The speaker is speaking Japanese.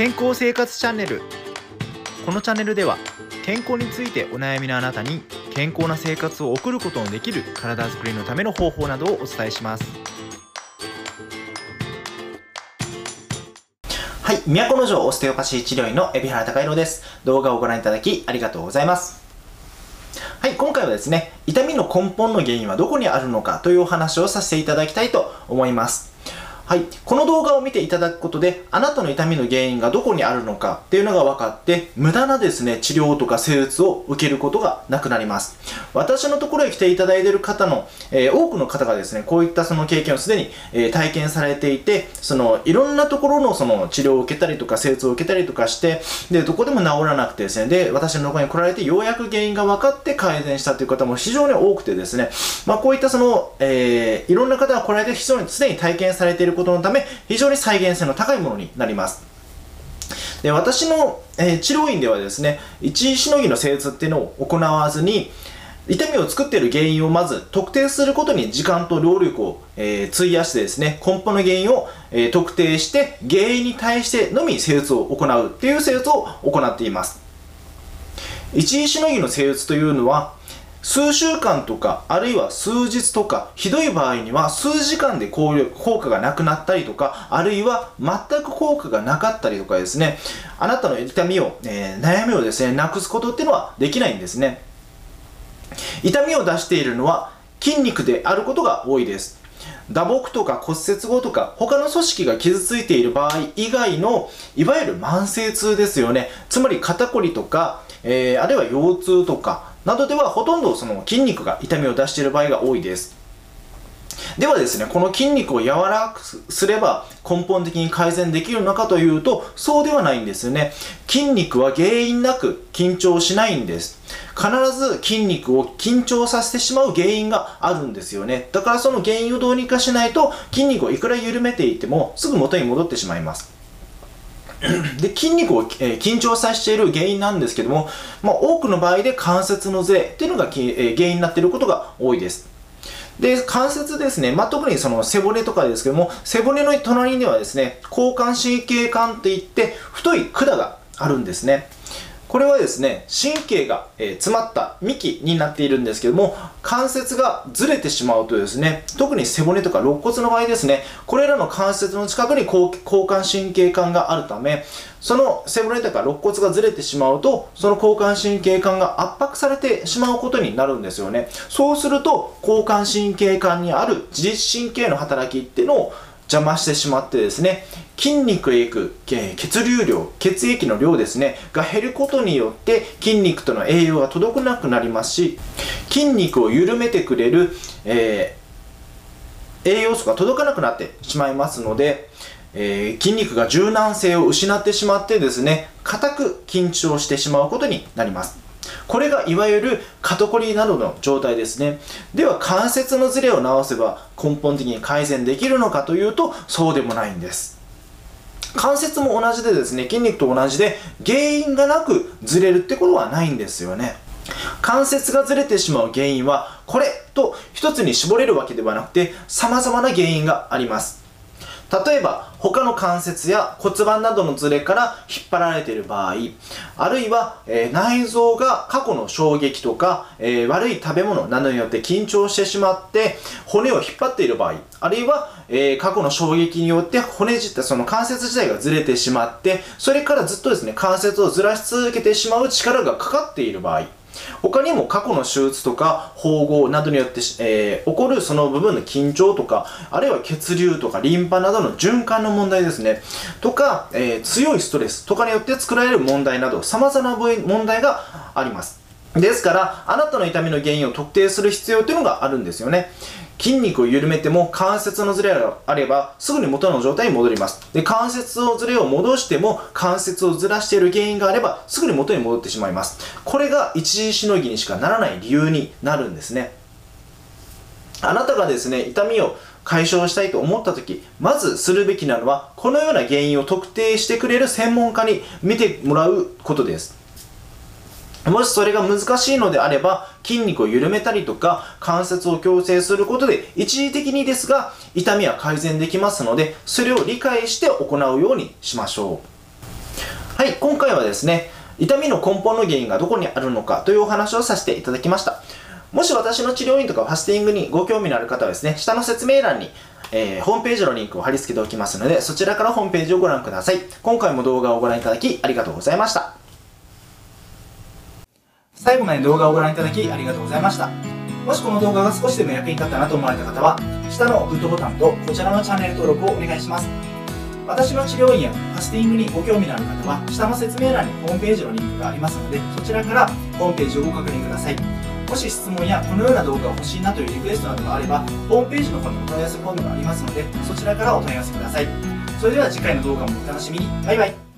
健康生活チャンネルこのチャンネルでは健康についてお悩みのあなたに健康な生活を送ることのできる体づくりのための方法などをお伝えしますはい、都城オステオパシー治療院の海老原隆弘です。動画をご覧いただきありがとうございます。はい、今回はですね、痛みの根本の原因はどこにあるのかというお話をさせていただきたいと思います。はい、この動画を見ていただくことで、あなたの痛みの原因がどこにあるのかっていうのが分かって、無駄なですね、治療とか施術を受けることがなくなります。私のところへ来ていただいている方の、えー多くの方がですね、こういったその経験をすでに、えー体験されていて、その、いろんなところのその治療を受けたりとか、施術を受けたりとかして、で、どこでも治らなくてですね、で、私のところに来られて、ようやく原因が分かって改善したという方も非常に多くてですね、まあ、こういったその、えーいろんな方が来られて、非常にすでに体験されていることのため、非常に再現性の高いものになります。で私の、えー治療院ではですね一時しのぎの施術っていうのを行わずに痛みを作っている原因をまず特定することに時間と労力を、えー費やしてですね根本の原因を、えー特定して原因に対してのみ施術を行うっていう施術を行っています一時しのぎの施術というのは数週間とかあるいは数日とかひどい場合には数時間で効力効果がなくなったりとかあるいは全く効果がなかったりとかですね。あなたの痛みを、えー悩みをですねなくすことっていうのはできないんですね。痛みを出しているのは筋肉であることが多いです。打撲とか骨折後とか他の組織が傷ついている場合以外のいわゆる慢性痛ですよね。つまり肩こりとか、えーあるいは腰痛とかなどではほとんどその筋肉が痛みを出している場合が多いですではですね、この筋肉を柔らかくすれば根本的に改善できるのかというと、そうではないんですよね。筋肉は原因なく緊張しないんです。必ず筋肉を緊張させてしまう原因があるんですよね。だからその原因をどうにかしないと、筋肉をいくら緩めていてもすぐ元に戻ってしまいます。で筋肉を、えー緊張させている原因なんですけども、まあ、多くの場合で関節のぜいっていうのが、えー原因になっていることが多いです。で、関節ですね、まあ、特にその背骨とかですけども、背骨の隣にはですね、交感神経管っていって、太い管があるんですね。これはですね、神経が、え詰まった幹になっているんですけども、関節がずれてしまうとですね、特に背骨とか肋骨の場合ですね、これらの関節の近くに交交感神経管があるため、その背骨とか肋骨がずれてしまうと、その交感神経管が圧迫されてしまうことになるんですよね。そうすると、交感神経管にある自律神経の働きっていうのを邪魔してしまってですね筋肉へ行く血流量血液の量ですねが減ることによって筋肉との栄養が届かなくなりますし筋肉を緩めてくれる、えー栄養素が届かなくなってしまいますので、えー筋肉が柔軟性を失ってしまってですね硬く緊張してしまうことになります。これがいわゆる肩こりなどの状態ですね。では関節のズレを直せば根本的に改善できるのかというとそうでもないんです。関節も同じでですね筋肉と同じで原因がなくずれるってことはないんですよね。関節がずれてしまう原因はこれと一つに絞れるわけではなくて様々な原因があります。例えば他の関節や骨盤などのズレから引っ張られている場合あるいは、えー内臓が過去の衝撃とか、えー悪い食べ物などによって緊張してしまって骨を引っ張っている場合あるいは、えー過去の衝撃によって骨自体その関節自体がずれてしまってそれからずっとですね関節をずらし続けてしまう力がかかっている場合他にも過去の手術とか縫合などによって、えー起こるその部分の緊張とかあるいは血流とかリンパなどの循環の問題ですね。とか、えー強いストレスとかによって作られる問題など様々な問題があります。ですからあなたの痛みの原因を特定する必要というのがあるんですよね。筋肉を緩めても関節のズレがあればすぐに元の状態に戻ります。で関節のズレを戻しても関節をずらしている原因があればすぐに元に戻ってしまいます。これが一時しのぎにしかならない理由になるんですね。あなたがですね痛みを解消したいと思った時まずするべきなのはこのような原因を特定してくれる専門家に見てもらうことです。もしそれが難しいのであれば筋肉を緩めたりとか関節を矯正することで一時的にですが痛みは改善できますのでそれを理解して行うようにしましょうはい、今回はですね、痛みの根本の原因がどこにあるのかというお話をさせていただきました。もし私の治療院とかファスティングにご興味のある方はですね、下の説明欄に、えーホームページのリンクを貼り付けておきますので、そちらからホームページをご覧ください。今回も動画をご覧いただきありがとうございました。最後まで動画をご覧いただきありがとうございました。もしこの動画が少しでも役に立ったなと思われた方は、下のグッドボタンとこちらのチャンネル登録をお願いします。私の治療院やファスティングにご興味のある方は、下の説明欄にホームページのリンクがありますので、そちらからホームページをご確認ください。もし質問やこのような動画が欲しいなというリクエストなどがあれば、ホームページの方にお問い合わせフォームがありますので、そちらからお問い合わせください。それでは次回の動画もお楽しみに。バイバイ。